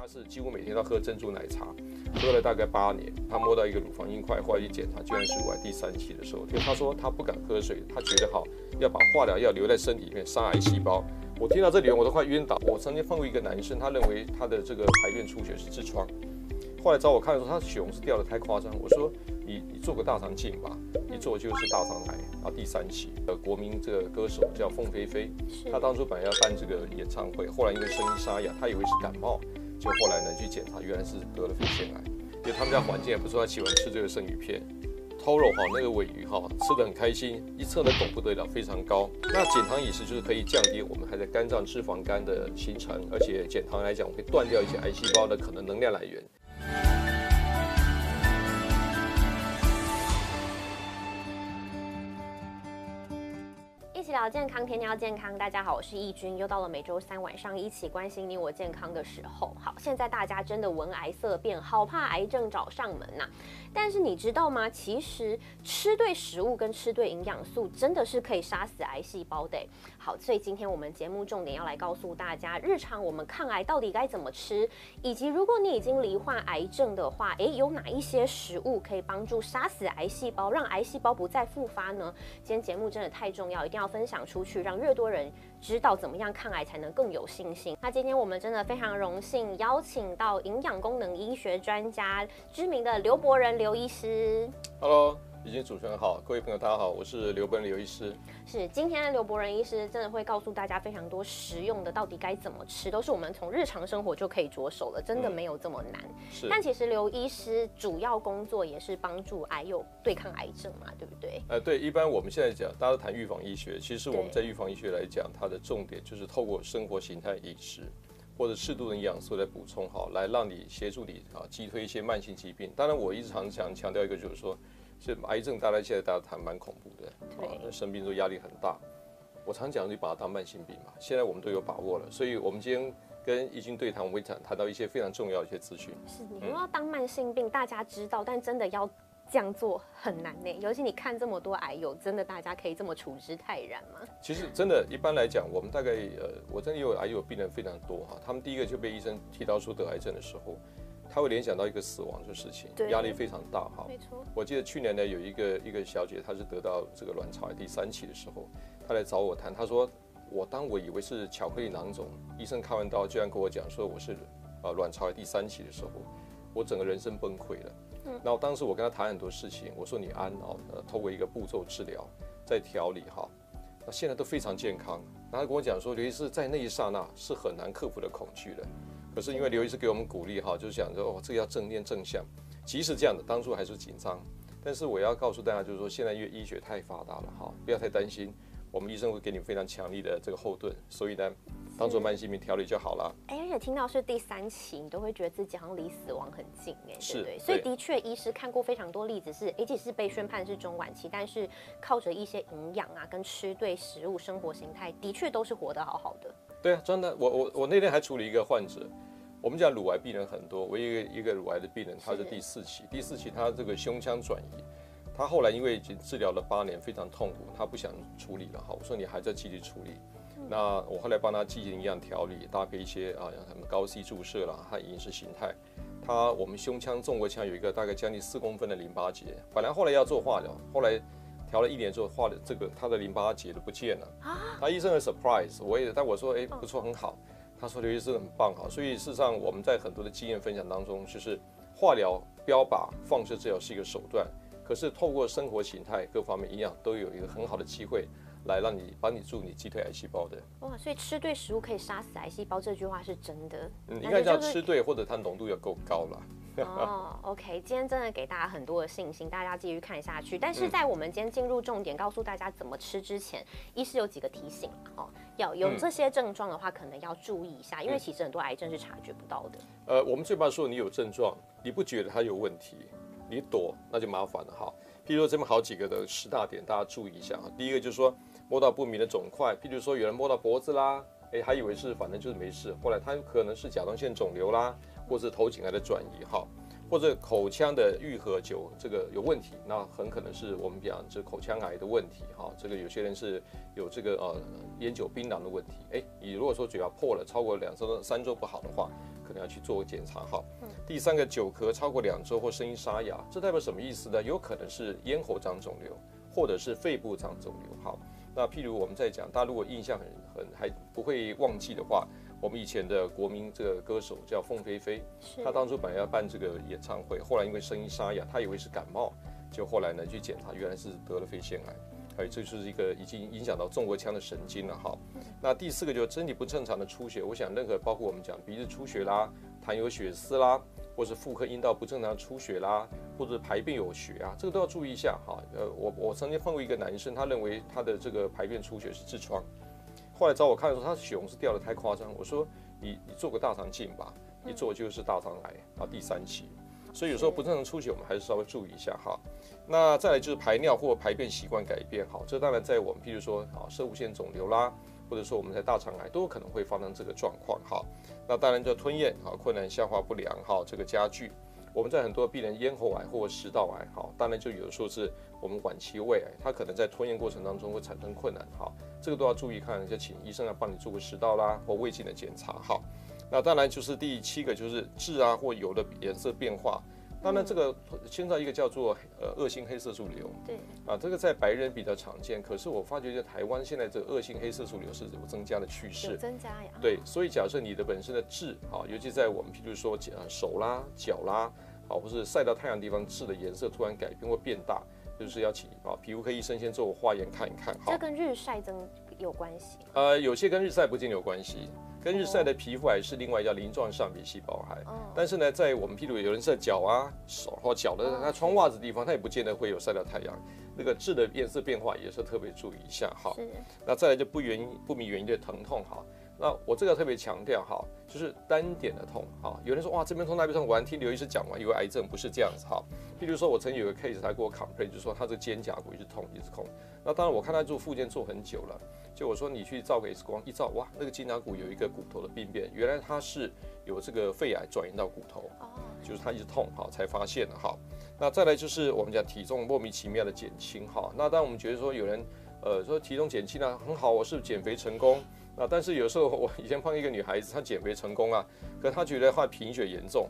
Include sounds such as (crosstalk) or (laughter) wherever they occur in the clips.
他是几乎每天都喝珍珠奶茶，喝了大概八年。他摸到一个乳房硬块，后来去检查，居然是乳癌第三期的时候。就他说他不敢喝水，他觉得好要把化疗药留在身体里面杀癌细胞。我听到这里我都快晕倒。我曾经碰过一个男生，他认为他的这个排便出血是痔疮，后来找我看的时候，他的血红是掉的太夸张。我说你你做个大肠镜吧，一做就是大肠癌，然后第三期。呃，国民这个歌手叫凤飞飞，他当初本来要办这个演唱会，后来因为声音沙哑，他以为是感冒。就后来呢，去检查，原来是得了肺腺癌。因为他们家环境也不错，他喜欢吃这个生鱼片、偷肉哈，那个尾鱼哈，吃得很开心。一测呢，汞不得了，非常高。那减糖饮食就是可以降低我们还在肝脏脂肪肝的形成，而且减糖来讲，会断掉一些癌细胞的可能能量来源。聊健康，天天要健康。大家好，我是易君，又到了每周三晚上一起关心你我健康的时候。好，现在大家真的闻癌色变，好怕癌症找上门呐。但是你知道吗？其实吃对食物跟吃对营养素，真的是可以杀死癌细胞的。好，所以今天我们节目重点要来告诉大家，日常我们抗癌到底该怎么吃，以及如果你已经罹患癌症的话，诶，有哪一些食物可以帮助杀死癌细胞，让癌细胞不再复发呢？今天节目真的太重要，一定要分分享出去，让越多人知道怎么样抗癌才能更有信心。那今天我们真的非常荣幸邀请到营养功能医学专家、知名的刘伯仁刘医师。Hello。已经主持人好，各位朋友大家好，我是刘本刘医师。是今天的刘伯仁医师真的会告诉大家非常多实用的，到底该怎么吃，都是我们从日常生活就可以着手了，真的没有这么难。是。但其实刘医师主要工作也是帮助癌友对抗癌症嘛，对不对？呃，对。一般我们现在讲，大家都谈预防医学，其实我们在预防医学来讲，它的重点就是透过生活形态、饮食或者适度的营养素来补充好，来让你协助你啊击退一些慢性疾病。当然，我一直常常强调一个就是说。所以癌症大家现在大家谈蛮恐怖的，对，生病都压力很大。我常讲，你把它当慢性病嘛。现在我们都有把握了，所以我们今天跟易军对谈，我们会谈谈到一些非常重要的一些资讯。是，你说要当慢性病，大家知道，但真的要这样做很难呢。尤其你看这么多癌友，真的大家可以这么处之泰然吗？其实真的，一般来讲，我们大概呃，我真的有癌友病人非常多哈。他们第一个就被医生提到说得癌症的时候。他会联想到一个死亡的事情，压力非常大哈。没错。我记得去年呢，有一个一个小姐，她是得到这个卵巢癌第三期的时候，她来找我谈，她说我当我以为是巧克力囊肿，医生开完刀居然跟我讲说我是呃卵巢癌第三期的时候，我整个人生崩溃了。嗯。然后当时我跟她谈很多事情，我说你安哦，呃，透过一个步骤治疗，在调理哈，那现在都非常健康。然后跟我讲说，尤其是在那一刹那是很难克服的恐惧的。可是因为刘医师给我们鼓励哈，就是讲说哦，这个要正念正向。即使这样的，当初还是紧张。但是我要告诉大家，就是说现在因为医学太发达了哈，不要太担心。我们医生会给你非常强力的这个后盾，所以呢，当做慢性病调理就好了。哎，而且听到是第三期，你都会觉得自己好像离死亡很近哎，是，对？所以的确，医师看过非常多例子，是，而且是被宣判是中晚期，但是靠着一些营养啊，跟吃对食物、生活形态，的确都是活得好好的。对啊，真的，我我我那天还处理一个患者。我们讲乳癌病人很多，我一个一个乳癌的病人，他是第四期，第四期他这个胸腔转移，他后来因为已经治疗了八年，非常痛苦，他不想处理了哈。我说你还在继续处理，那我后来帮他进行营养调理，搭配一些啊，像什么高 C 注射啦，和饮食形态。他我们胸腔纵隔腔有一个大概将近四公分的淋巴结，本来后来要做化疗，后来调了一年之后，化的这个他的淋巴结都不见了啊。他医生很 surprise，我也但我说哎不错很好。他说刘医师很棒哈，所以事实上我们在很多的经验分享当中，就是化疗标靶放射治疗是一个手段，可是透过生活形态各方面营养都有一个很好的机会，来让你帮你助你击退癌细胞的。哇，所以吃对食物可以杀死癌细胞，这句话是真的。嗯，应该叫吃对，或者它浓度要够高了。哦，OK，今天真的给大家很多的信心，大家继续看下去。但是在我们今天进入重点，告诉大家怎么吃之前，医师有几个提醒哦，要有这些症状的话，可能要注意一下，因为其实很多癌症是察觉不到的。呃，我们最怕说你有症状，你不觉得它有问题，你躲那就麻烦了哈。譬如说这么好几个的十大点，大家注意一下哈。第一个就是说摸到不明的肿块，譬如说有人摸到脖子啦，哎，还以为是反正就是没事，后来他有可能是甲状腺肿瘤啦。或是头颈癌的转移哈，或者口腔的愈合久这个有问题，那很可能是我们讲这口腔癌的问题哈。这个有些人是有这个呃烟酒槟榔的问题，哎，你如果说嘴巴破了超过两周三周不好的话，可能要去做个检查哈。第三个，久咳超过两周或声音沙哑，这代表什么意思呢？有可能是咽喉长肿瘤，或者是肺部长肿瘤。好，那譬如我们在讲，大家如果印象很很还不会忘记的话，我们以前的国民这个歌手叫凤飞飞，他当初本来要办这个演唱会，后来因为声音沙哑，他以为是感冒，就后来呢去检查，原来是得了肺腺癌。哎，这就是一个已经影响到纵隔腔的神经了哈。那第四个就是身体不正常的出血，我想任何包括我们讲鼻子出血啦、痰有血丝啦，或是妇科阴道不正常出血啦，或者排便有血啊，这个都要注意一下哈。呃，我我曾经碰过一个男生，他认为他的这个排便出血是痔疮，后来找我看的时候，他的血红是掉的太夸张，我说你你做个大肠镜吧，一做就是大肠癌啊第三期。所以有时候不正常出血，我们还是稍微注意一下哈。那再来就是排尿或排便习惯改变，好，这当然在我们譬如说啊，射物腺肿瘤啦，或者说我们在大肠癌都有可能会发生这个状况哈。那当然就吞咽啊困难、消化不良哈，这个加剧。我们在很多病人咽喉癌或食道癌哈，当然就有的时候是我们晚期胃癌，它可能在吞咽过程当中会产生困难哈，这个都要注意看，就请医生来帮你做个食道啦或胃镜的检查哈。那当然就是第七个就是痣啊或有的颜色变化，当然这个牵涉一个叫做呃恶性黑色素瘤，对，啊这个在白人比较常见，可是我发觉在台湾现在这个恶性黑色素瘤是有增加的趋势，增加呀，对，所以假设你的本身的痣啊，尤其在我们譬如说呃手啦脚啦，啊或是晒到太阳地方痣的颜色突然改变或变大，就是要请啊皮肤科医生先做化验看一看，这跟日晒增有关系？呃，有些跟日晒不见有关系。跟日晒的皮肤癌是另外叫鳞状上皮细胞癌，但是呢，在我们譬如有人晒脚啊、手或脚的那穿袜子地方，他也不见得会有晒到太阳。那个痣的颜色变化也是特别注意一下哈。那再来就不原因不明原因的疼痛哈。那我这个特别强调哈，就是单点的痛哈。有人说哇这边痛那边痛，我还听刘医师讲完，以为癌症不是这样子哈。譬如说我曾经有个 case，他给我 complain，就说他这个肩胛骨一直痛一直痛。那当然我看他做复健做很久了。就我说你去照个 X 光，一照哇，那个肩胛骨有一个骨头的病变，原来他是有这个肺癌转移到骨头，哦，就是他一直痛哈，才发现的哈。那再来就是我们讲体重莫名其妙的减轻哈。那当我们觉得说有人呃说体重减轻了很好，我是减肥成功啊，但是有时候我以前碰一个女孩子，她减肥成功啊，可她觉得她贫血严重，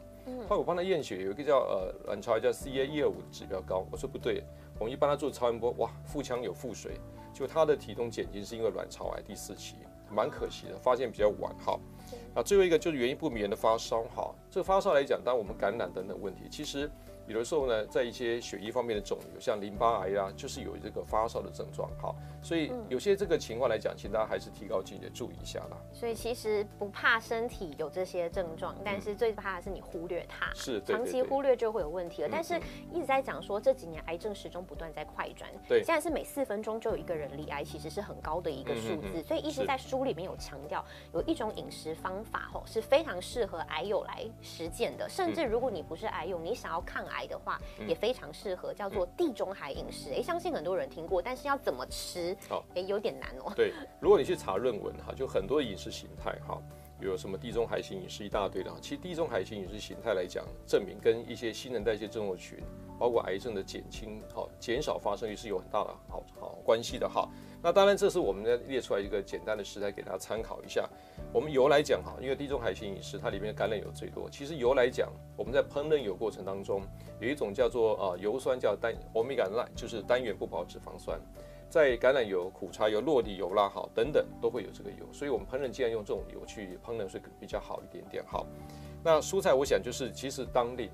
后来我帮她验血，有一个叫呃卵巢叫 CA 一二五指标高，我说不对，我们一帮她做超音波，哇，腹腔有腹水。就她的体重减轻是因为卵巢癌第四期，蛮可惜的，发现比较晚哈。啊，最后一个就是原因不明的发烧哈。这个发烧来讲，当我们感染等等问题，其实。有的时候呢，在一些血液方面的肿瘤，像淋巴癌啊，就是有这个发烧的症状。好，所以有些这个情况来讲，请大家还是提高警觉，注意一下啦。所以其实不怕身体有这些症状，但是最怕的是你忽略它。是，长期忽略就会有问题了。但是一直在讲说，这几年癌症始终不断在快转。对，现在是每四分钟就有一个人罹癌，其实是很高的一个数字。所以一直在书里面有强调，有一种饮食方法吼是非常适合癌友来实践的。甚至如果你不是癌友，你想要抗癌的话，也。非常适合叫做地中海饮食，哎，相信很多人听过，但是要怎么吃，哎，有点难哦。(laughs) 对，如果你去查论文哈，就很多饮食形态哈，有什么地中海型饮食一大堆的。其实地中海型饮食形态来讲，证明跟一些新陈代谢症候群，包括癌症的减轻、好减少发生率是有很大的好好关系的哈。那当然，这是我们呢列出来一个简单的食材给大家参考一下。我们油来讲哈，因为地中海型饮食它里面橄榄油最多。其实油来讲，我们在烹饪油过程当中，有一种叫做呃油酸叫单欧米伽赖，就是单元不饱脂肪酸。在橄榄油、苦茶油、落地油啦，好等等都会有这个油，所以我们烹饪尽量用这种油去烹饪，是比较好一点点。好，那蔬菜我想就是其实当令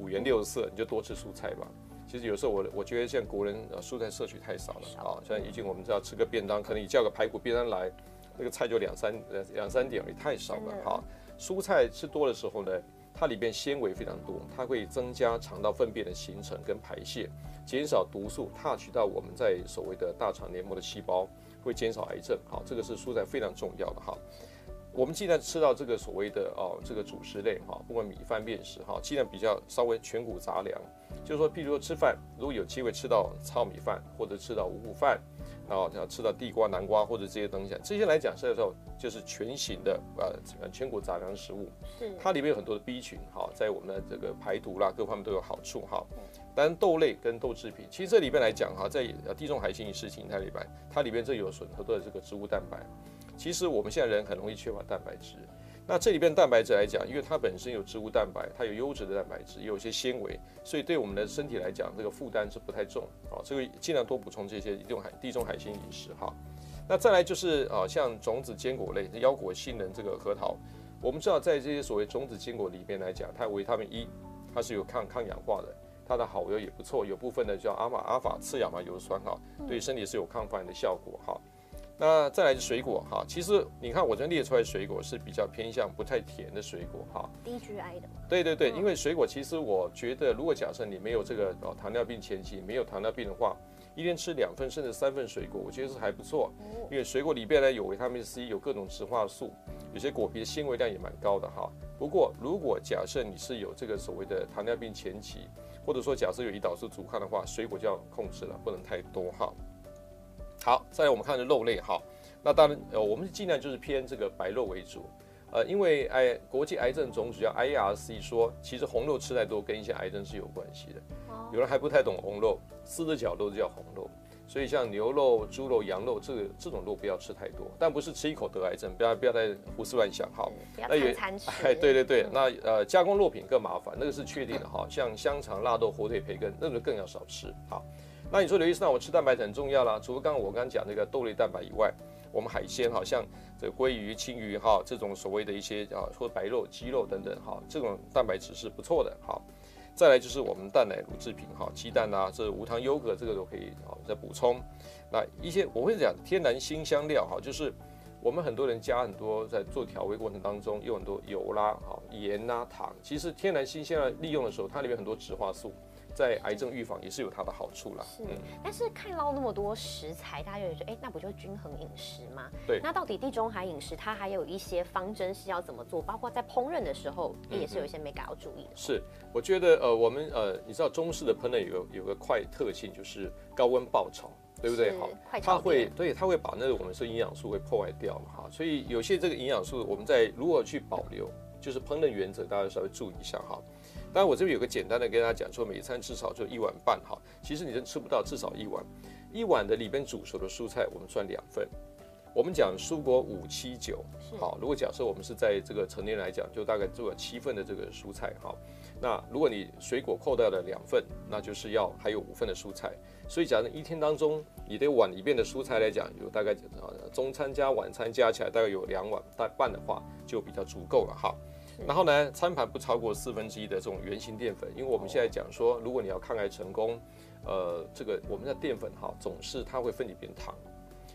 五颜六色，你就多吃蔬菜吧。其实有时候我我觉得像国人呃蔬菜摄取太少了啊，像已经我们知道吃个便当，可能你叫个排骨便当来，那个菜就两三两三点，也太少了哈。蔬菜吃多的时候呢，它里边纤维非常多，它会增加肠道粪便的形成跟排泄，减少毒素 touch 到我们在所谓的大肠黏膜的细胞，会减少癌症。好，这个是蔬菜非常重要的哈。我们既然吃到这个所谓的哦这个主食类哈，不管米饭面食哈，尽量比较稍微全谷杂粮。就是说，譬如说吃饭，如果有机会吃到糙米饭，或者吃到五谷饭，然后要吃到地瓜、南瓜或者这些东西，这些来讲，是候就是全型的呃全谷杂粮食物。是。它里面有很多的 B 群，哈，在我们的这个排毒啦各方面都有好处哈。当然豆类跟豆制品，其实这里边来讲哈，在地中海型饮食形态里边，它里边这有很多的这个植物蛋白。其实我们现在人很容易缺乏蛋白质。那这里边蛋白质来讲，因为它本身有植物蛋白，它有优质的蛋白质，有一些纤维，所以对我们的身体来讲，这个负担是不太重啊。这个尽量多补充这些地中海地中海型饮食哈。那再来就是啊，像种子坚果类，腰果、杏仁、这个核桃，我们知道在这些所谓种子坚果里面来讲，它维他命 E，它是有抗抗氧化的，它的好油也不错，有部分的叫阿玛阿法次亚麻油酸哈，对身体是有抗发炎的效果哈。那再来是水果哈，其实你看我这列出来水果是比较偏向不太甜的水果哈，低 GI 的。对对对，因为水果其实我觉得，如果假设你没有这个哦糖尿病前期没有糖尿病的话，一天吃两份甚至三份水果，我觉得是还不错。因为水果里边呢有维他命 C，有各种植化素，有些果皮的纤维量也蛮高的哈。不过如果假设你是有这个所谓的糖尿病前期，或者说假设有胰岛素阻抗的话，水果就要控制了，不能太多哈。好，再来我们看的肉类哈，那当然呃，我们尽量就是偏这个白肉为主，呃，因为哎国际癌症总署叫 IARC 说，其实红肉吃太多跟一些癌症是有关系的。有人还不太懂红肉，四只脚都叫红肉，所以像牛肉、猪肉、羊肉这个这种肉不要吃太多，但不是吃一口得癌症，不要不要再胡思乱想哈。那也餐吃。哎，对对对，那呃加工肉品更麻烦，那个是确定的哈，像香肠、腊肉、火腿、培根，那个更要少吃好。那你说刘医生，那我吃蛋白质很重要啦。除了刚刚我刚刚讲那个豆类蛋白以外，我们海鲜哈，像这鲑鱼、青鱼哈，这种所谓的一些啊，或白肉、鸡肉等等哈，这种蛋白质是不错的哈。再来就是我们蛋奶乳制品哈，鸡蛋啊，这无糖优格这个都可以啊再补充。那一些我会讲天然新香料哈，就是我们很多人加很多在做调味过程当中用很多油啦、哈盐啦、糖，其实天然新香料利用的时候，它里面很多植化素。在癌症预防也是有它的好处啦。是，但是看到那么多食材，大家就觉得，哎，那不就是均衡饮食吗？对。那到底地中海饮食它还有一些方针是要怎么做？包括在烹饪的时候，也是有一些美感要注意的。是，我觉得呃，我们呃，你知道中式的烹饪有有个快特性，就是高温爆炒，对不对？好，它会对，它会把那个我们说营养素会破坏掉嘛，哈。所以有些这个营养素，我们在如何去保留，就是烹饪原则，大家稍微注意一下哈。当然，我这边有个简单的跟大家讲，说每餐至少就一碗半哈。其实你真吃不到至少一碗，一碗的里边煮熟的蔬菜我们算两份。我们讲蔬果五七九，好。如果假设我们是在这个成年来讲，就大概做了七份的这个蔬菜哈。那如果你水果扣掉了两份，那就是要还有五份的蔬菜。所以假设一天当中你的碗里边的蔬菜来讲，有大概中餐加晚餐加起来大概有两碗大半的话，就比较足够了哈。然后呢，餐盘不超过四分之一的这种圆形淀粉，因为我们现在讲说，如果你要抗癌成功，呃，这个我们的淀粉哈，总是它会分解变糖，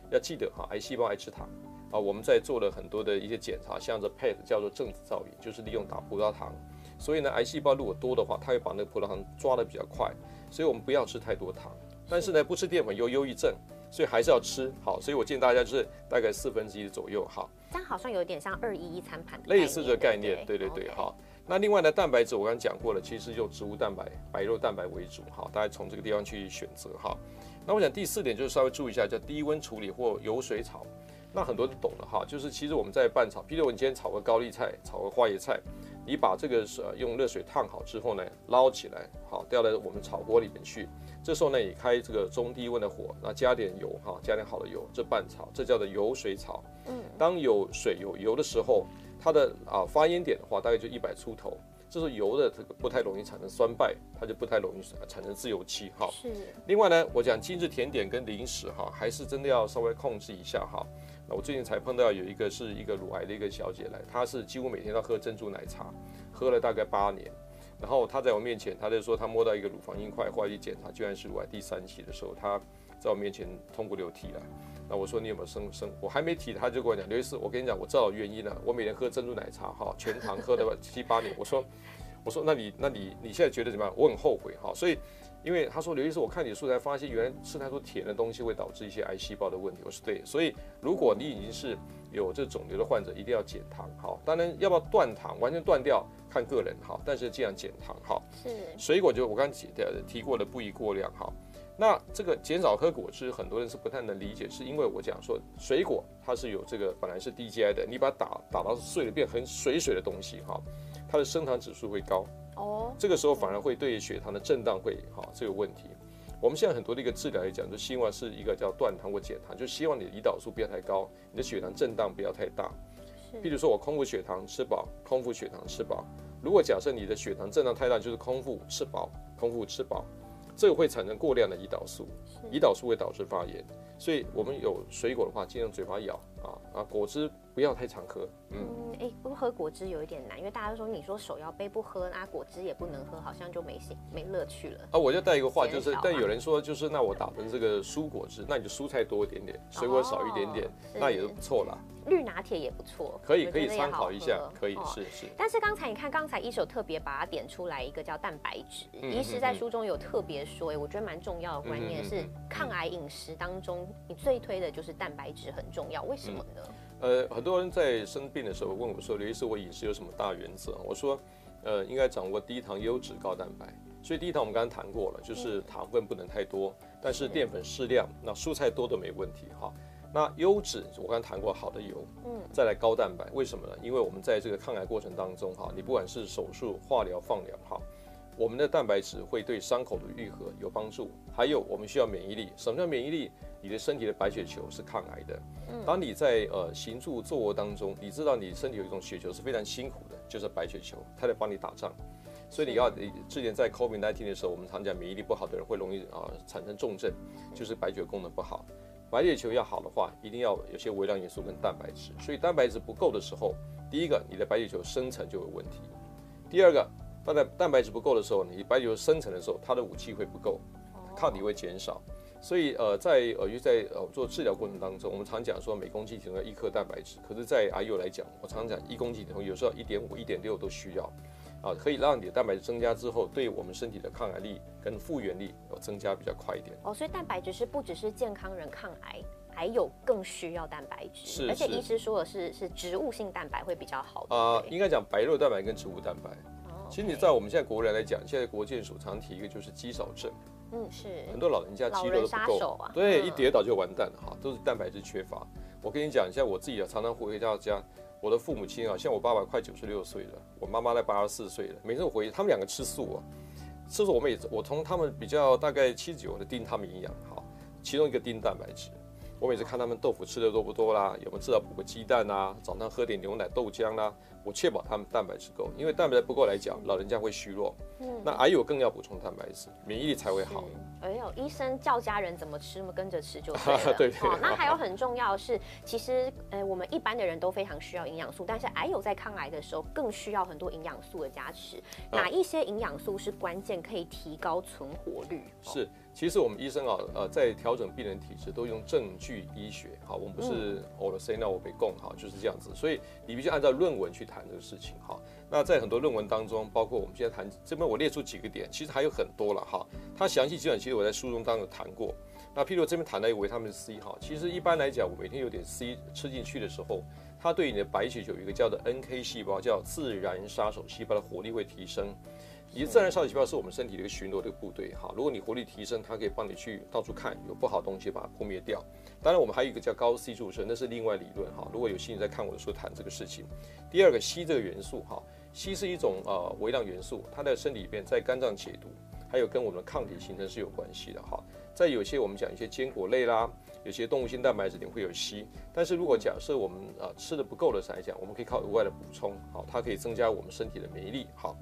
要记得哈，癌细胞爱吃糖啊。我们在做了很多的一些检查，像这 PET 叫做正子造影，就是利用打葡萄糖，所以呢，癌细胞如果多的话，它会把那个葡萄糖抓得比较快，所以我们不要吃太多糖。但是呢，不吃淀粉有忧郁症，所以还是要吃好。所以我建议大家就是大概四分之一左右哈。这样好像有点像二一一餐盘类似的概念，对对对，好。那另外呢，蛋白质我刚刚讲过了，其实就植物蛋白、白肉蛋白为主，哈，大家从这个地方去选择哈。那我想第四点就是稍微注意一下，叫低温处理或油水炒。那很多都懂了哈，就是其实我们在拌炒，比如我们今天炒个高丽菜，炒个花椰菜。你把这个是用热水烫好之后呢，捞起来，好，掉到我们炒锅里面去。这时候呢，你开这个中低温的火，那加点油，哈，加点好的油，这拌炒，这叫做油水炒。嗯，当有水有油的时候，它的啊发烟点的话，大概就一百出头。这是油的这个不太容易产生酸败，它就不太容易产生自由基，哈。是。另外呢，我讲精致甜点跟零食，哈，还是真的要稍微控制一下，哈。那我最近才碰到有一个是一个乳癌的一个小姐来，她是几乎每天都喝珍珠奶茶，喝了大概八年，然后她在我面前，她就说她摸到一个乳房硬块，后来一检查，居然是乳癌第三期的时候，她在我面前痛哭流涕了。那我说你有没有生生？我还没提，她就跟我讲刘医师，我跟你讲，我知道原因了，我每天喝珍珠奶茶哈，全糖喝了七八年。我说我说那你那你你现在觉得怎么样？我很后悔哈，所以。因为他说刘医师，我看你素材发现原来吃太多甜的东西会导致一些癌细胞的问题。我说对，所以如果你已经是有这肿瘤的患者，一定要减糖。好，当然要不要断糖，完全断掉看个人。哈，但是尽量减糖。哈，是水果就我刚提的提过的不宜过量。哈，那这个减少喝果汁，很多人是不太能理解，是因为我讲说水果它是有这个本来是低 GI 的，你把它打打到碎了变很水水的东西，哈，它的升糖指数会高。哦，这个时候反而会对血糖的震荡会好这个问题。我们现在很多的一个治疗来讲，就希望是一个叫断糖或减糖，就希望你的胰岛素不要太高，你的血糖震荡不要太大。譬如说我空腹血糖吃饱，空腹血糖吃饱。如果假设你的血糖震荡太大，就是空腹吃饱，空腹吃饱，这个会产生过量的胰岛素，胰岛素会导致发炎。所以我们有水果的话，尽量嘴巴咬啊啊，果汁不要太常喝。嗯，哎，不喝果汁有一点难，因为大家都说你说手摇杯不喝，那果汁也不能喝，好像就没兴没乐趣了。啊，我就带一个话，就是但有人说就是那我打成这个蔬果汁，那你就蔬菜多一点点，水果少一点点，那也是不错啦。绿拿铁也不错，可以可以参考一下，可以是是。但是刚才你看，刚才一手特别把它点出来一个叫蛋白质，(laughs) 医师在书中有特别说，哎，我觉得蛮重要的观念是抗癌饮食当中，你最推的就是蛋白质很重要，为什么呢？呃，很多人在生病的时候问我说，刘医师，我饮食有什么大原则？我说，呃，应该掌握低糖、优质、高蛋白。所以低糖我们刚刚谈过了，就是糖分不能太多，但是淀粉适量，那蔬菜多都没问题哈。那优质，我刚刚谈过好的油，嗯，再来高蛋白，为什么呢？因为我们在这个抗癌过程当中，哈，你不管是手术、化疗、放疗，哈，我们的蛋白质会对伤口的愈合有帮助。还有，我们需要免疫力。什么叫免疫力？你的身体的白血球是抗癌的。嗯，当你在呃行住坐卧当中，你知道你身体有一种血球是非常辛苦的，就是白血球，它在帮你打仗。所以你要，之前在 COVID-19 的时候，我们常讲免疫力不好的人会容易啊产生重症，就是白血功能不好。白血球要好的话，一定要有些微量元素跟蛋白质。所以蛋白质不够的时候，第一个你的白血球生成就有问题；第二个，放在蛋白质不够的时候，你白血球生成的时候，它的武器会不够，抗体会减少。所以呃，在呃，于在呃做治疗过程当中，我们常讲说每公斤体重要一克蛋白质，可是，在癌友来讲，我常讲一公斤有时候一点五、一点六都需要。啊，可以让你的蛋白质增加之后，对我们身体的抗癌力跟复原力有增加比较快一点。哦，所以蛋白质是不只是健康人抗癌，还有更需要蛋白质。是，而且医师说的是是植物性蛋白会比较好。啊，应该讲白肉蛋白跟植物蛋白。哦。其实你在我们现在国人来讲，现在国健署常提一个就是肌少症。嗯，是。很多老人家肌肉都不够啊。对，一跌倒就完蛋了哈，都是蛋白质缺乏。我跟你讲，像我自己啊，常常回到家。我的父母亲啊，像我爸爸快九十六岁了，我妈妈在八十四岁了。每次我回，他们两个吃素啊，吃素我们也，我从他们比较大概七十九的盯他们营养好，其中一个盯蛋白质。我每次看他们豆腐吃的多不多啦，有没有至少补个鸡蛋啊？早上喝点牛奶、豆浆啦，我确保他们蛋白质够，因为蛋白质不够来讲，老人家会虚弱。嗯，那癌友更要补充蛋白质，免疫力才会好。哎呦，医生叫家人怎么吃，那么跟着吃就对了。(laughs) 对对。那还有很重要的是，其实呃，我们一般的人都非常需要营养素，但是癌友在抗癌的时候更需要很多营养素的加持。哪一些营养素是关键，可以提高存活率？是。其实我们医生啊，呃，在调整病人体质都用证据医学，好，我们不是我的 say 那我被供，好，就是这样子，所以你必须按照论文去谈这个事情，哈。那在很多论文当中，包括我们现在谈这边，我列出几个点，其实还有很多了，哈。它详细基本其实我在书中当中谈过。那譬如这边谈到一个维他命 C，哈，其实一般来讲，我每天有点 C 吃进去的时候，它对你的白血球有一个叫做 NK 细胞，叫自然杀手细胞的活力会提升。你的自然杀手细胞是我们身体的一个巡逻的部队，哈。如果你活力提升，它可以帮你去到处看有不好东西，把它扑灭掉。当然，我们还有一个叫高 C 注射，那是另外理论，哈。如果有兴趣在看我的书谈这个事情。第二个硒这个元素，哈，硒是一种呃微量元素，它在身体里边在肝脏解毒，还有跟我们的抗体形成是有关系的，哈。在有些我们讲一些坚果类啦。有些动物性蛋白质里会有硒，但是如果假设我们啊吃的不够的来讲，我们可以靠额外的补充，好，它可以增加我们身体的免疫力。好，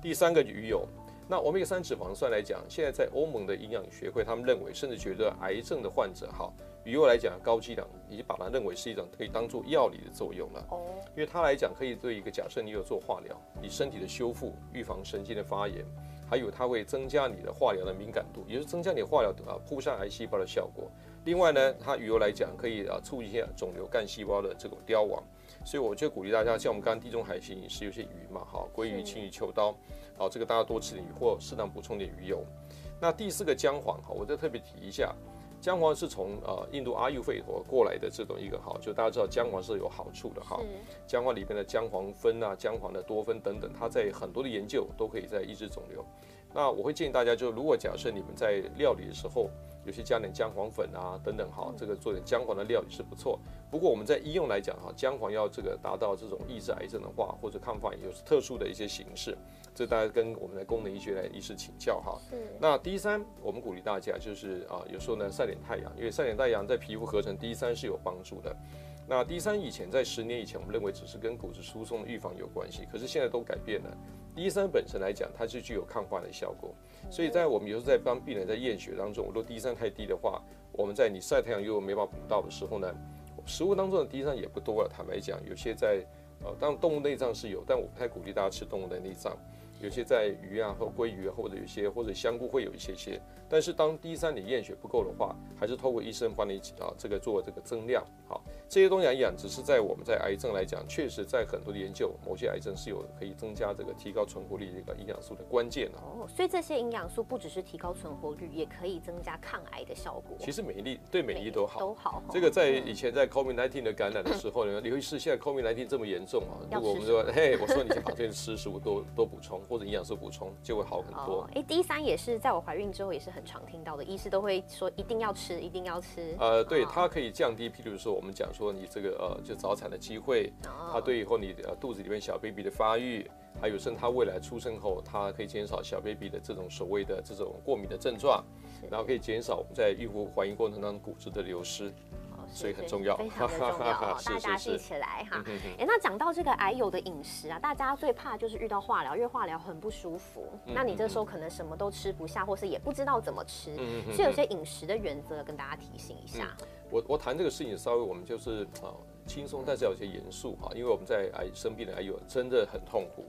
第三个鱼油，那欧米伽三脂肪酸来讲，现在在欧盟的营养学会，他们认为甚至觉得癌症的患者，哈，鱼油来讲高剂量，已经把它认为是一种可以当做药理的作用了。哦，因为它来讲可以对一个假设你有做化疗，你身体的修复、预防神经的发炎。还有，它会增加你的化疗的敏感度，也是增加你化疗啊扑杀癌细胞的效果。另外呢，它鱼油来讲可以啊促进一些肿瘤干细胞的这种凋亡。所以我就鼓励大家，像我们刚刚地中海型饮食有些鱼嘛，哈，鲑鱼、青鱼、秋刀，好，这个大家多吃点鱼或适当补充点鱼油。那第四个姜黄，哈，我再特别提一下。姜黄是从呃印度阿育吠陀过来的这种一个哈，就大家知道姜黄是有好处的哈。姜黄里边的姜黄酚啊、姜黄的多酚等等，它在很多的研究都可以在抑制肿瘤。那我会建议大家，就如果假设你们在料理的时候，有些加点姜黄粉啊等等哈，这个做点姜黄的料理是不错。不过我们在医用来讲哈，姜黄要这个达到这种抑制癌症的话，或者抗发炎有特殊的一些形式。这大家跟我们的功能医学来医师请教哈。那第三，我们鼓励大家就是啊，有时候呢晒点太阳，因为晒点太阳在皮肤合成第三是有帮助的。那 D 三以前在十年以前，我们认为只是跟骨质疏松的预防有关系，可是现在都改变了。D 三本身来讲，它是具有抗化的效果，所以在我们有时候在帮病人在验血当中，如果 D 三太低的话，我们在你晒太阳又没办法补到的时候呢，食物当中的 D 三也不多了。坦白讲，有些在呃，当然动物内脏是有，但我不太鼓励大家吃动物的内脏。有些在鱼啊，或鲑鱼啊，或者有些或者香菇会有一些些，但是当 D 三你验血不够的话，还是透过医生帮你啊这个做这个增量，好。这些东西来讲，只是在我们在癌症来讲，确实在很多的研究，某些癌症是有可以增加这个提高存活率的一个营养素的关键哦。所以这些营养素不只是提高存活率，也可以增加抗癌的效果。其实免疫力对免疫力都好。都好。这个在以前在 COVID-19 的感染的时候呢，尤其是现在 COVID-19 这么严重啊，如果我们说嘿，我说你先把这些吃食物多多补充，或者营养素补充，就会好很多。哎，D 三也是在我怀孕之后也是很常听到的，医师都会说一定要吃，一定要吃。呃，对，它可以降低，譬如说我们讲说你这个呃。就早产的机会，它对以后你呃肚子里面小 baby 的发育，还有甚至他未来出生后，它可以减少小 baby 的这种所谓的这种过敏的症状，然后可以减少我们在孕妇怀孕过程当中骨质的流失。所以很重要，非常的重要，大家记起来哈。哎，那讲到这个癌友的饮食啊，大家最怕就是遇到化疗，因为化疗很不舒服。那你这时候可能什么都吃不下，或是也不知道怎么吃，所以有些饮食的原则跟大家提醒一下。我我谈这个事情稍微我们就是啊轻松，但是有些严肃哈，因为我们在癌生病的癌友真的很痛苦。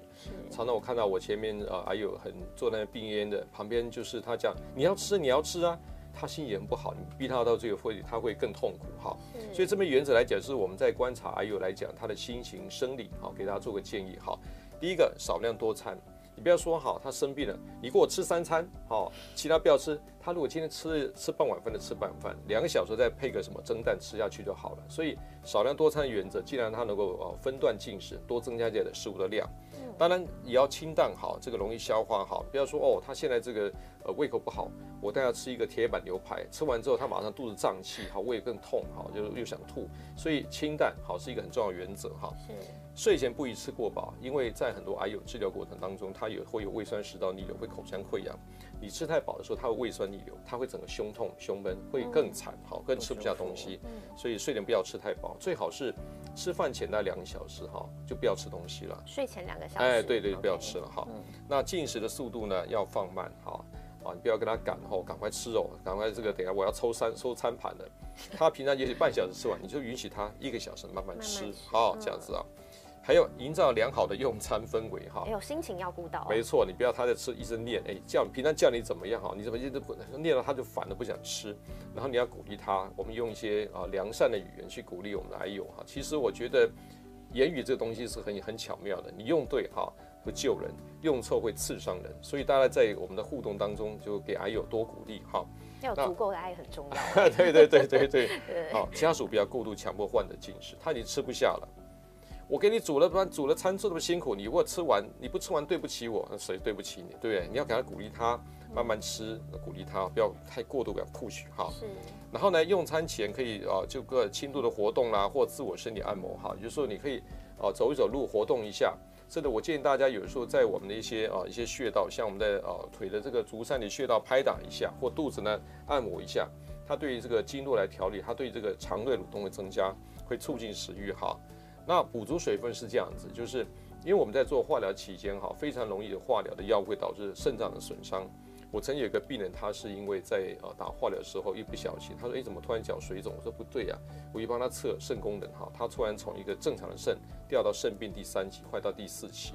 常常我看到我前面啊癌友很坐在病院的旁边，就是他讲你要吃你要吃啊。他心情不好，你逼他到这个会，他会更痛苦哈。所以这边原则来讲，是我们在观察癌友来讲他的心情生理好，给大家做个建议哈。第一个少量多餐，你不要说好他生病了，你给我吃三餐好，其他不要吃。他如果今天吃吃半碗饭的吃半碗饭，两个小时再配个什么蒸蛋吃下去就好了。所以少量多餐的原则，既然他能够呃分段进食，多增加点的食物的量。当然也要清淡好，这个容易消化好。不要说哦，他现在这个呃胃口不好，我带他吃一个铁板牛排，吃完之后他马上肚子胀气，好胃更痛，好就又想吐。所以清淡好是一个很重要的原则哈。是。睡前不宜吃过饱，因为在很多癌友治疗过程当中，他也会有胃酸食道逆流，会口腔溃疡。你吃太饱的时候，他会胃酸逆流，他会整个胸痛、胸闷，会更惨，好更吃不下东西。所以睡前不要吃太饱，最好是。吃饭前那两个小时哈，就不要吃东西了。睡前两个小时，哎，对对，不要吃了哈。那进食的速度呢，要放慢哈，啊，你不要跟他赶哦，赶快吃哦，赶快这个，等下我要抽餐抽餐盘了。他平常也许半小时吃完，你就允许他一个小时慢慢吃，好这样子啊。还有营造良好的用餐氛围哈，还有心情要顾到。没错，你不要他在吃一直念，哎，叫平常叫你怎么样哈，你怎么一直不念了他就烦了不想吃，然后你要鼓励他，我们用一些啊良善的语言去鼓励我们的癌友哈。其实我觉得言语这个东西是很很巧妙的，你用对哈会救人，用错会刺伤人，所以大家在我们的互动当中就给癌友多鼓励哈。要有足够的爱很重要。对对对对对，(laughs) 好，家属不要过度强迫患者进食，他已经吃不下了。我给你煮了饭，煮了餐做那么辛苦，你如果吃完，你不吃完对不起我，那谁对不起你？对不对？你要给他鼓励他慢慢吃，鼓励他不要太过度，不要 push 哈。是。然后呢，用餐前可以啊，就个轻度的活动啦，或自我身体按摩哈，就是说你可以啊走一走路，活动一下。甚至我建议大家有时候在我们的一些啊一些穴道，像我们的啊腿的这个足三里穴道拍打一下，或肚子呢按摩一下，它对于这个经络来调理，它对这个肠胃蠕动会增加，会促进食欲哈。那补足水分是这样子，就是因为我们在做化疗期间哈，非常容易的化疗的药会导致肾脏的损伤。我曾经有一个病人，他是因为在呃打化疗的时候一不小心，他说：“哎，怎么突然脚水肿？”我说：“不对呀。”我一帮他测肾功能哈，他突然从一个正常的肾掉到肾病第三期，坏到第四期。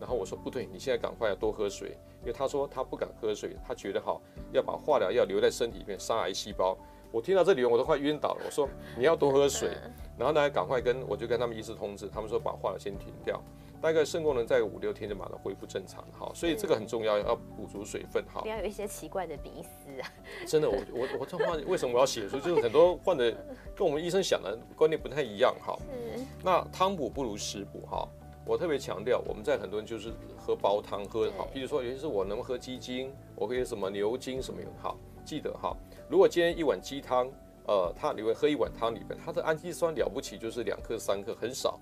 然后我说：“不对，你现在赶快要多喝水。”因为他说他不敢喝水，他觉得哈要把化疗药留在身体里面杀癌细胞。我听到这里我都快晕倒了。我说：“你要多喝水。(laughs) ”然后呢，赶快跟我就跟他们医师通知，他们说把化疗先停掉，大概肾功能在五六天就马上恢复正常，好，所以这个很重要，要补足水分，哈。不要有一些奇怪的鼻丝啊。真的，我我我这话为什么我要写出？就是很多患者跟我们医生想的观念不太一样，哈。那汤补不如食补，哈。我特别强调，我们在很多人就是喝煲汤喝好，比如说有些是我能喝鸡精，我可以什么牛筋什么有好，记得哈。如果今天一碗鸡汤。呃，它你会喝一碗汤里面，它的氨基酸了不起，就是两克三克，很少。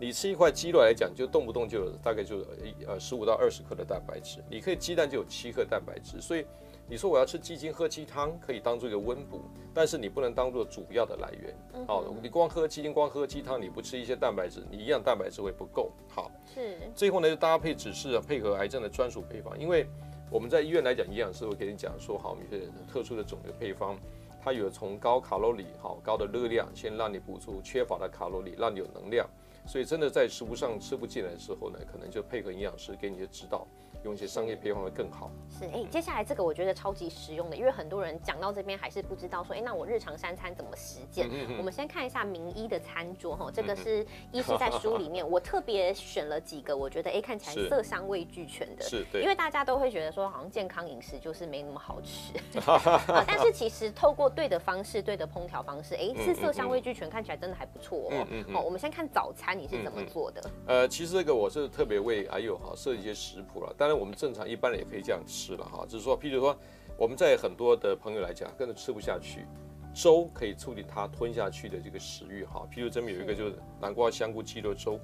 你吃一块鸡肉来讲，就动不动就有大概就一呃十五到二十克的蛋白质。你可以鸡蛋就有七克蛋白质，所以你说我要吃鸡精喝鸡汤，可以当做一个温补，但是你不能当做主要的来源。好，你光喝鸡精，光喝鸡汤，你不吃一些蛋白质，你一样蛋白质会不够。好，是。最后呢，就搭配指示配合癌症的专属配方，因为我们在医院来讲，营养师会给你讲说，好，有些特殊的肿瘤配方，它有从高卡路里、好高的热量，先让你补足缺乏的卡路里，让你有能量。所以真的在食物上吃不进来的时候呢，可能就配合营养师给你一些指导。用一些商业配方会更好。是，哎，接下来这个我觉得超级实用的，因为很多人讲到这边还是不知道说，哎，那我日常三餐怎么实践？我们先看一下名医的餐桌哈，这个是医师在书里面，(laughs) 我特别选了几个，我觉得哎看起来色香味俱全的。是，对。因为大家都会觉得说，好像健康饮食就是没那么好吃，(laughs) 但是其实透过对的方式、对的烹调方式，哎，是色香味俱全，看起来真的还不错哦。好，我们先看早餐你是怎么做的？呃，其实这个我是特别为哎呦哈设一些食谱了，但那我们正常一般人也可以这样吃了哈，只是说，譬如说，我们在很多的朋友来讲，根本吃不下去，粥可以促进他吞下去的这个食欲哈。譬如这边有一个就是南瓜香菇鸡肉粥，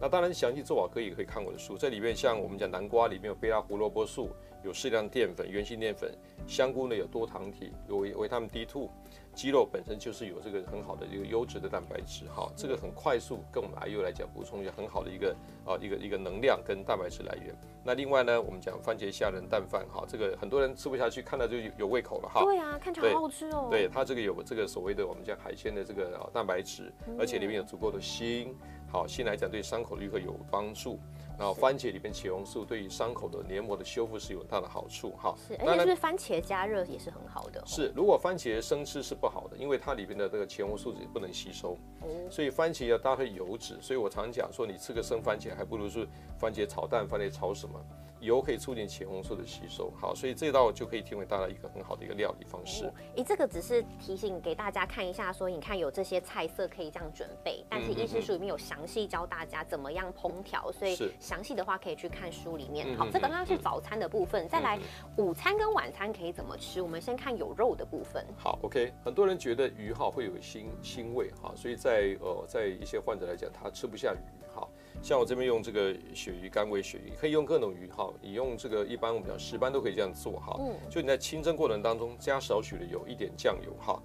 那当然详细做法可以可以看我的书，在里面像我们讲南瓜里面有贝拉胡萝卜素，有适量淀粉，原型淀粉，香菇呢有多糖体，有维维他命 D2。鸡肉本身就是有这个很好的一个优质的蛋白质，哈，这个很快速跟我们 IU 来讲补充一个很好的一个啊一个一个能量跟蛋白质来源。那另外呢，我们讲番茄虾仁蛋饭，哈，这个很多人吃不下去，看到就有胃口了，哈。对啊，看起来好好吃哦。对，它这个有这个所谓的我们讲海鲜的这个蛋白质，而且里面有足够的锌，好，锌来讲对伤口愈合有帮助。然后番茄里面茄红素对于伤口的黏膜的修复是有大的好处哈。是，而且是不是番茄加热也是很好的？是，如果番茄生吃是不好的，因为它里面的这个茄红素也不能吸收。哦。所以番茄要搭配油脂，所以我常讲说，你吃个生番茄还不如是番茄炒蛋、番茄炒什么。油可以促进茄红素的吸收，好，所以这道就可以提供大家一个很好的一个料理方式。诶，这个只是提醒给大家看一下，说你看有这些菜色可以这样准备，但是医师书里面有详细教大家怎么样烹调，所以详细的话可以去看书里面。好，这刚刚是早餐的部分，再来午餐跟晚餐可以怎么吃？我们先看有肉的部分。好，OK，很多人觉得鱼哈会有腥腥味哈，所以在呃在一些患者来讲，他吃不下鱼。像我这边用这个鳕鱼干味鳕鱼，可以用各种鱼哈，你用这个一般我们讲石斑都可以这样做哈。嗯。就你在清蒸过程当中加少许的油，一点酱油哈。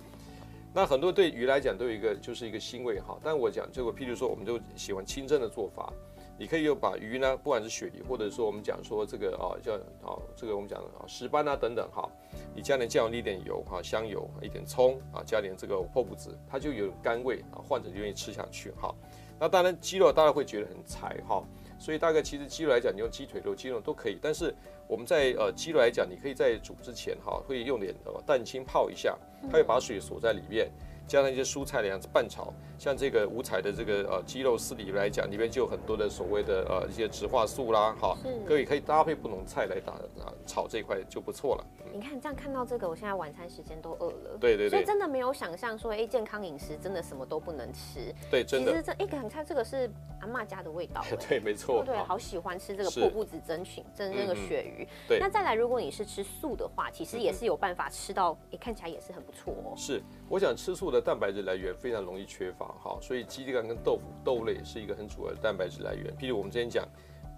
那很多对鱼来讲都有一个就是一个腥味哈。但我讲这个，譬如说我们就喜欢清蒸的做法，你可以有把鱼呢，不管是鳕鱼，或者说我们讲说这个啊叫啊这个我们讲啊石斑啊等等哈，你加点酱油，一点油哈，香油，一点葱啊，加点这个破布子，它就有甘味啊，患者就愿意吃下去哈。那当然，鸡肉大家会觉得很柴哈，所以大概其实鸡肉来讲，你用鸡腿肉、鸡肉都可以。但是我们在呃鸡肉来讲，你可以在煮之前哈，会用点呃蛋清泡一下，它会把水锁在里面。加上一些蔬菜的样子拌炒，像这个五彩的这个呃鸡肉丝里来讲，里面就有很多的所谓的呃一些植化素啦，哈，各位可以搭配不同菜来打啊炒这一块就不错了。你看这样看到这个，我现在晚餐时间都饿了。对对对。所以真的没有想象说，哎，健康饮食真的什么都不能吃。对，真的。其实这一个你看这个是阿妈家的味道。(laughs) 对，没错。对，好喜欢吃这个破布子蒸群蒸那个鳕鱼。对。那再来，如果你是吃素的话，其实也是有办法吃到，哎，看起来也是很不错哦。是，我想吃素的蛋白质来源。非常容易缺乏哈，所以鸡蛋跟豆腐豆类是一个很主要的蛋白质来源。譬如我们之前讲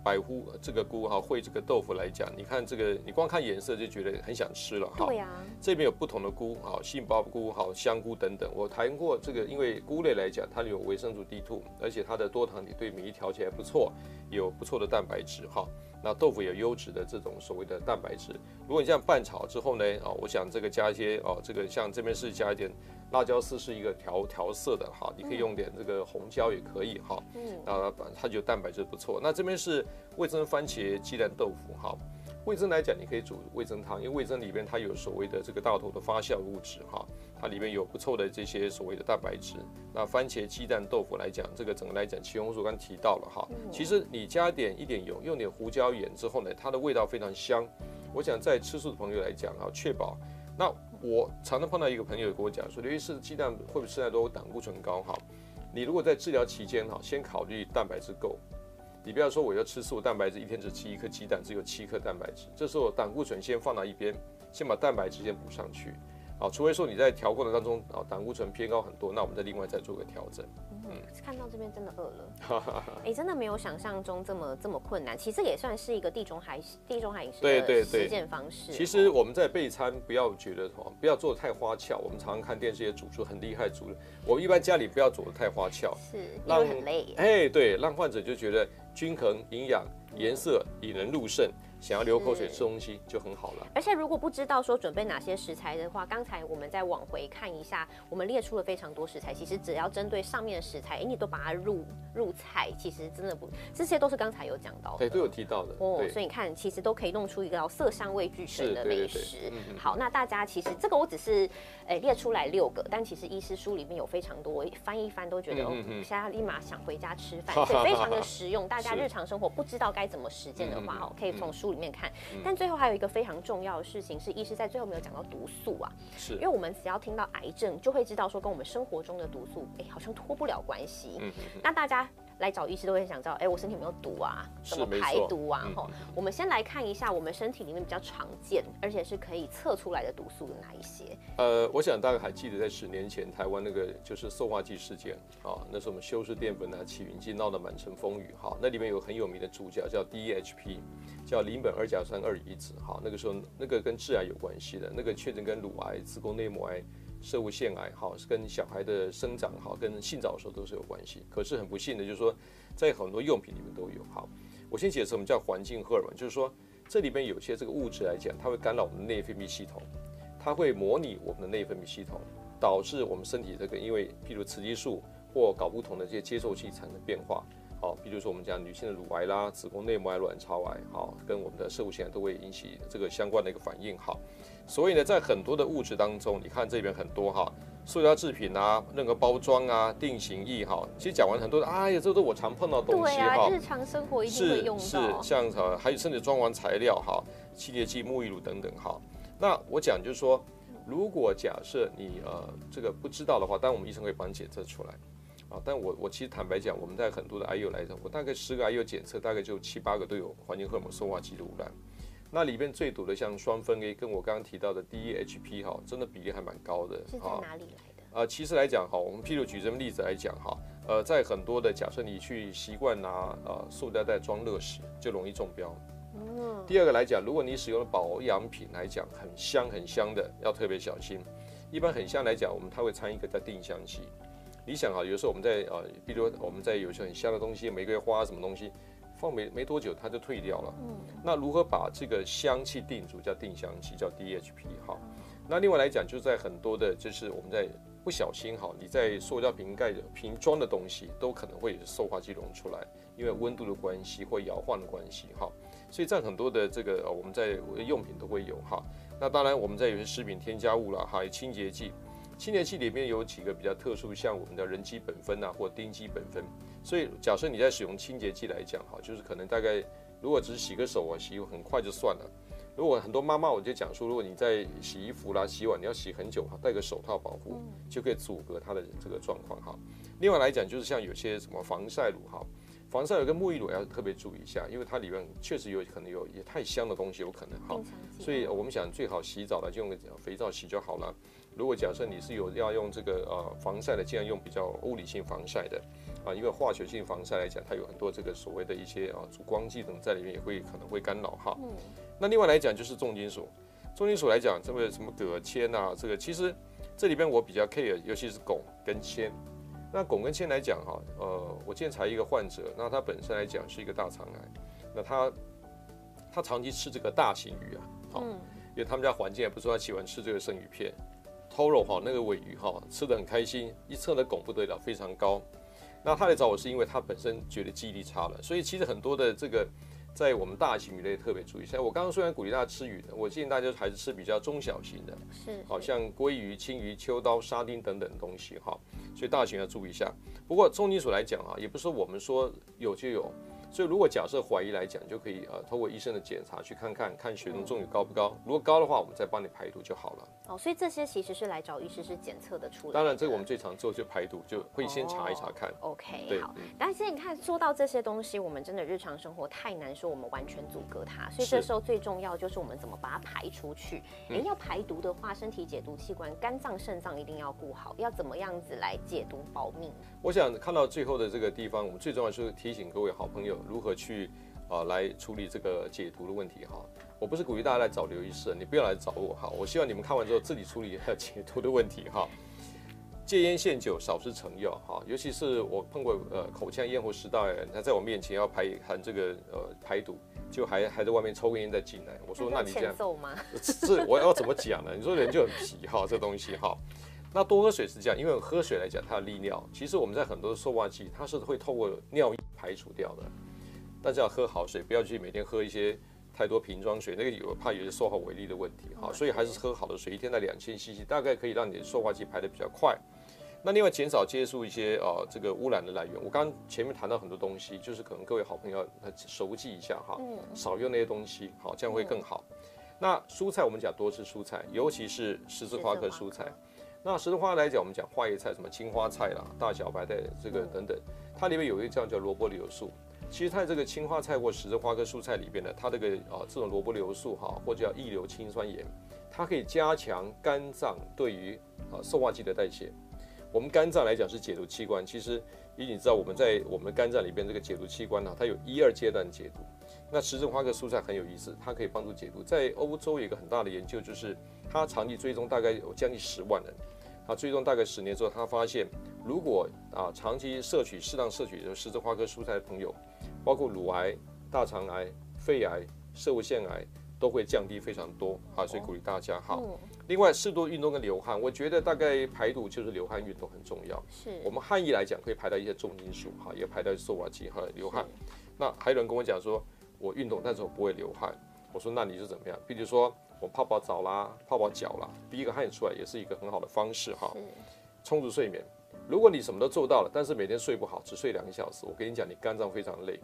百菇这个菇哈，烩这个豆腐来讲，你看这个，你光看颜色就觉得很想吃了哈。对呀。这边有不同的菇哈，杏鲍菇好，香菇等等。我谈过这个，因为菇类来讲，它有维生素 D2，而且它的多糖体对免疫调节还不错，有不错的蛋白质哈。那豆腐有优质的这种所谓的蛋白质。如果你这样拌炒之后呢，啊，我想这个加一些哦，这个像这边是加一点。辣椒丝是一个调调色的哈，你可以用点这个红椒也可以哈，嗯，那它就蛋白质不错。那这边是味增番茄鸡蛋豆腐哈，味增来讲你可以煮味增汤，因为味增里边它有所谓的这个大豆的发酵物质哈，它里面有不错的这些所谓的蛋白质。那番茄鸡蛋豆腐来讲，这个整个来讲，茄红素刚提到了哈，其实你加点一点油，用点胡椒盐之后呢，它的味道非常香。我想在吃素的朋友来讲啊，确保那。我常常碰到一个朋友跟我讲说，刘医师，鸡蛋会不会吃太多胆固醇高？哈，你如果在治疗期间哈，先考虑蛋白质够。你不要说我要吃素蛋白质，一天只吃一颗鸡蛋，只有七克蛋白质，这时候胆固醇先放到一边，先把蛋白质先补上去。啊，除非说你在调过程当中啊胆固醇偏高很多，那我们再另外再做个调整。嗯，看到这边真的饿了，(laughs) 哎，真的没有想象中这么这么困难。其实也算是一个地中海地中海饮食的实践方式。其实我们在备餐不要觉得哦，不要做的太花俏。我们常常看电视也煮出很厉害煮的，我一般家里不要煮的太花俏，是因为很累。哎，对，让患者就觉得均衡营养。颜色引人入胜，想要流口水吃东西就很好了。而且如果不知道说准备哪些食材的话，刚才我们再往回看一下，我们列出了非常多食材。其实只要针对上面的食材，哎，你都把它入入菜，其实真的不，这些都是刚才有讲到的，对，都有提到的。哦，所以你看，其实都可以弄出一个色香味俱全的美食。好，那大家其实这个我只是诶列出来六个，但其实医师书里面有非常多，翻一翻都觉得哦，现在立马想回家吃饭，(laughs) 所以非常的实用。大家日常生活不知道该怎么实践的话，哦，可以从书里面看。但最后还有一个非常重要的事情是，医师在最后没有讲到毒素啊。是，因为我们只要听到癌症，就会知道说跟我们生活中的毒素，哎，好像脱不了关系。嗯嗯。那大家。来找医师都会想知道，哎，我身体有没有毒啊？怎么排毒啊？哈，我们先来看一下我们身体里面比较常见，而且是可以测出来的毒素有哪一些？呃，我想大概还记得在十年前台湾那个就是塑化剂事件啊，那时候我们修饰淀粉啊、起云剂闹得满城风雨哈。那里面有很有名的主角叫 DHP，叫邻苯二甲酸二乙酯哈。那个时候那个跟致癌有关系的，那个确诊跟乳癌、子宫内膜癌。射物腺癌好，跟小孩的生长好，跟性早熟都是有关系。可是很不幸的，就是说，在很多用品里面都有。好，我先解释什么叫环境荷尔蒙，就是说这里边有些这个物质来讲，它会干扰我们的内分泌系统，它会模拟我们的内分泌系统，导致我们身体这个因为譬如雌激素或搞不同的这些接受器产生变化。好，比如说我们讲女性的乳癌啦、子宫内膜癌、卵巢癌，好，跟我们的射物都会引起这个相关的一个反应。好。所以呢，在很多的物质当中，你看这边很多哈，塑料制品啊，任何包装啊，定型液哈，其实讲完很多，哎呀，这都是我常碰到的东西哈。日常生活一定会用到。是是，像呃，还有甚至装潢材料哈，清洁剂、沐浴乳等等哈。那我讲就是说，如果假设你呃这个不知道的话，当然我们医生可以帮你检测出来啊。但我我其实坦白讲，我们在很多的 I U 来讲，我大概十个 I U 检测，大概就七八个都有环境荷尔蒙塑化剂的污染。那里面最毒的像双酚 A，跟我刚刚提到的 DEHP 哈，真的比例还蛮高的。是在哪里来的？呃，其实来讲哈，我们譬如举这个例子来讲哈，呃，在很多的假设你去习惯拿呃塑料袋装乐食，就容易中标。嗯。第二个来讲，如果你使用的保养品来讲很香很香的，要特别小心。一般很香来讲，我们它会掺一个叫定香剂。你想哈，有时候我们在呃，比如我们在有些很香的东西，玫瑰花什么东西。放没没多久，它就退掉了。嗯，那如何把这个香气定住，叫定香气，叫 DHP 哈。那另外来讲，就在很多的，就是我们在不小心哈，你在塑料瓶盖的瓶装的东西，都可能会有塑化剂溶出来，因为温度的关系或摇晃的关系哈。所以在很多的这个我们在用品都会有哈。那当然我们在有些食品添加物啦，还有，清洁剂。清洁剂里面有几个比较特殊，像我们的人基苯酚啊，或丁基苯酚。所以假设你在使用清洁剂来讲，哈，就是可能大概如果只是洗个手啊，洗很快就算了。如果很多妈妈我就讲说，如果你在洗衣服啦、洗碗，你要洗很久哈，戴个手套保护，就可以阻隔它的这个状况哈。另外来讲，就是像有些什么防晒乳哈，防晒乳跟沐浴乳要特别注意一下，因为它里面确实有可能有也太香的东西有可能哈。所以我们想最好洗澡了就用个肥皂洗就好了。如果假设你是有要用这个呃防晒的，尽量用比较物理性防晒的，啊，因为化学性防晒来讲，它有很多这个所谓的一些啊阻光剂等在里面也会可能会干扰哈。嗯。那另外来讲就是重金属，重金属来讲，这个什么铬铅啊，这个其实这里边我比较 care，尤其是汞跟铅。那汞跟铅来讲哈，呃，我见才一个患者，那他本身来讲是一个大肠癌，那他他长期吃这个大型鱼啊，好，因为他们家环境也不错，他喜欢吃这个生鱼片。偷肉哈，那个尾鱼哈，吃的很开心，一测的汞不得了，非常高。那他来找我是因为他本身觉得记忆力差了，所以其实很多的这个在我们大型鱼类特别注意。像我刚刚虽然鼓励大家吃鱼的，我建议大家还是吃比较中小型的，是，好像鲑鱼、青鱼、秋刀、沙丁等等东西哈。所以大型要注意一下。不过重金属来讲啊，也不是我们说有就有，所以如果假设怀疑来讲，就可以呃通过医生的检查去看看，看血中重有高不高。如果高的话，我们再帮你排毒就好了。哦，所以这些其实是来找医师是检测的出来的。当然，这个我们最常做就排毒，就会先查一查看。哦 OK，对好嗯。但是你看，说到这些东西，我们真的日常生活太难说我们完全阻隔它，所以这时候最重要就是我们怎么把它排出去。嗯哎、要排毒的话，身体解毒器官，肝脏、肾脏一定要顾好，要怎么样子来解毒保命？我想看到最后的这个地方，我们最重要是提醒各位好朋友如何去啊、来处理这个解毒的问题哈。我不是鼓励大家来找刘医师，你不要来找我哈。我希望你们看完之后自己处理 (laughs) 解毒的问题哈。戒烟限酒，少吃成药哈。尤其是我碰过呃口腔咽喉食道的人，他在我面前要排含这个呃排毒，就还还在外面抽根烟再进来。我说那你这样欠揍吗？(laughs) 这我要怎么讲呢？你说人就很皮哈，这东西哈。那多喝水是这样，因为喝水来讲，它的利尿，其实我们在很多的塑化剂，它是会透过尿液排除掉的。但是要喝好水，不要去每天喝一些太多瓶装水，那个有怕有些受耗为例的问题哈。所以还是喝好的水，一天在两千 CC，大概可以让你的塑化剂排的比较快。那另外减少接触一些呃这个污染的来源，我刚刚前面谈到很多东西，就是可能各位好朋友要熟记一下哈，少用那些东西，好，这样会更好。那蔬菜我们讲多吃蔬菜，尤其是十字花科蔬菜。那十字花来讲，我们讲花叶菜，什么青花菜啦、大小白菜这个等等，它里面有一个叫叫萝卜硫素。其实它这个青花菜或十字花科蔬菜里边呢，它这个啊这种萝卜硫素哈，或者叫异硫氰酸盐，它可以加强肝脏对于啊塑化剂的代谢。我们肝脏来讲是解毒器官，其实以你知道我们在我们肝脏里边这个解毒器官呢、它有一二阶段解毒。那十字花科蔬菜很有意思，它可以帮助解毒。在欧洲有一个很大的研究，就是它长期追踪大概有将近十万人，他追踪大概十年之后，他发现如果啊长期摄取适当摄取的十字花科蔬菜的朋友，包括乳癌、大肠癌、肺癌、射物腺癌都会降低非常多啊，所以鼓励大家哈。嗯，另外，适度运动跟流汗，我觉得大概排毒就是流汗运动很重要。是我们汗液来讲，可以排到一些重金属哈，也排到塑化剂和流汗。那还有人跟我讲说，我运动但是我不会流汗。我说那你是怎么样？比如说我泡泡澡啦，泡泡脚啦，逼一个汗出来也是一个很好的方式哈。充足睡眠，如果你什么都做到了，但是每天睡不好，只睡两个小时，我跟你讲，你肝脏非常累，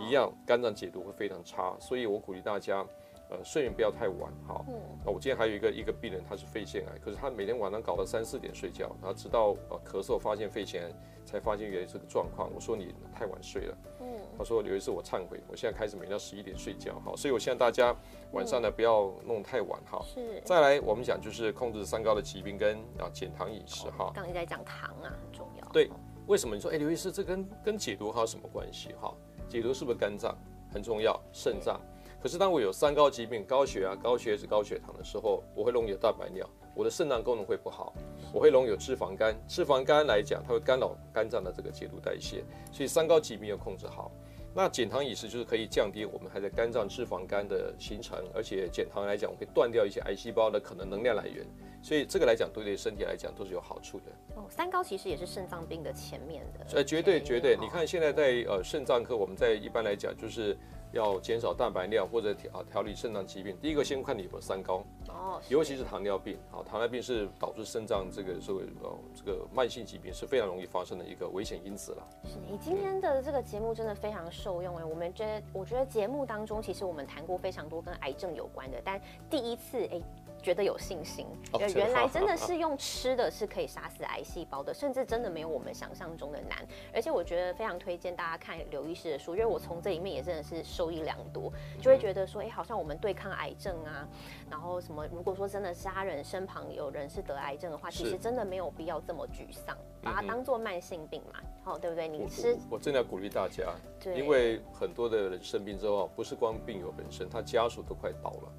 一样肝脏解毒会非常差。所以我鼓励大家，呃，睡眠不要太晚。好，那我今天还有一个一个病人，他是肺腺癌，可是他每天晚上搞到三四点睡觉，然后直到呃咳嗽发现肺腺癌，才发现原来这个状况。我说你太晚睡了，嗯他说有一次我忏悔，我现在开始每天要十一点睡觉。好，所以我希望大家晚上呢不要弄太晚。哈。是。再来，我们讲就是控制三高的疾病跟啊减糖饮食哈。刚才在讲糖啊，很重要。对为什么你说哎，刘医师这跟跟解毒还有什么关系？哈，解毒是不是肝脏很重要，肾脏？可是当我有三高疾病，高血压、高血脂、高血糖的时候，我会容易有蛋白尿，我的肾脏功能会不好，我会容易有脂肪肝。脂肪肝来讲，它会干扰肝脏的这个解毒代谢，所以三高疾病要控制好。那减糖饮食就是可以降低我们还在肝脏脂肪肝的形成，而且减糖来讲，我可以断掉一些癌细胞的可能能量来源，所以这个来讲，对对身体来讲都是有好处的。哦，三高其实也是肾脏病的前面的。呃，绝对绝对，你看现在在呃肾脏科，我们在一般来讲就是要减少蛋白尿或者调啊调理肾脏疾病。第一个先看你有没有三高，哦，尤其是糖尿病。啊，糖尿病是导致肾脏这个所谓呃这个慢性疾病是非常容易发生的一个危险因子了。是你今天的这个节目真的非常受用哎，我们觉得我觉得节目当中其实我们谈过非常多跟癌症有关的，但第一次哎。觉得有信心，哦原来真的是用吃的是可以杀死癌细胞的，甚至真的没有我们想象中的难。而且我觉得非常推荐大家看刘医师的书，因为我从这里面也真的是受益良多，就会觉得说，哎，好像我们对抗癌症啊，然后什么，如果说真的家人身旁有人是得癌症的话，其实真的没有必要这么沮丧，把它当做慢性病嘛，好、对不对？你吃我我真的要鼓励大家，对，因为很多的人生病之后啊，不是光病友本身，他家属都快倒了。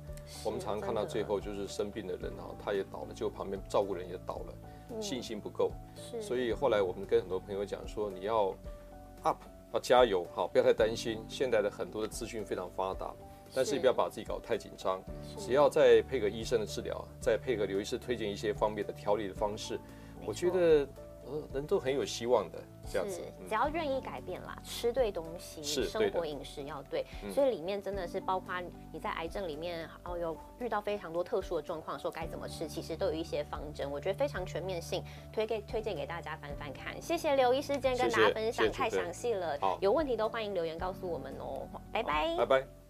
我们常常看到最后就是生病的人啊，他也倒了，结果旁边照顾人也倒了，信心不够。是，所以后来我们跟很多朋友讲说，你要 up，要加油，好，不要太担心。现在的很多的资讯非常发达，但是是不要把自己搞得太紧张。只要再配合医生的治疗，再配合刘医师推荐一些方面的调理的方式，我觉得呃，人都很有希望的这样子。只要愿意改变啦，吃对东西，是生活饮食要对，所以里面真的是包括你在癌症里面哦有遇到非常多特殊的状况，说该怎么吃，其实都有一些方针，我觉得非常全面性，推给推荐给大家翻翻看。谢谢刘医师今天跟大家分享，太详细了，有问题都欢迎留言告诉我们哦，拜拜，拜拜。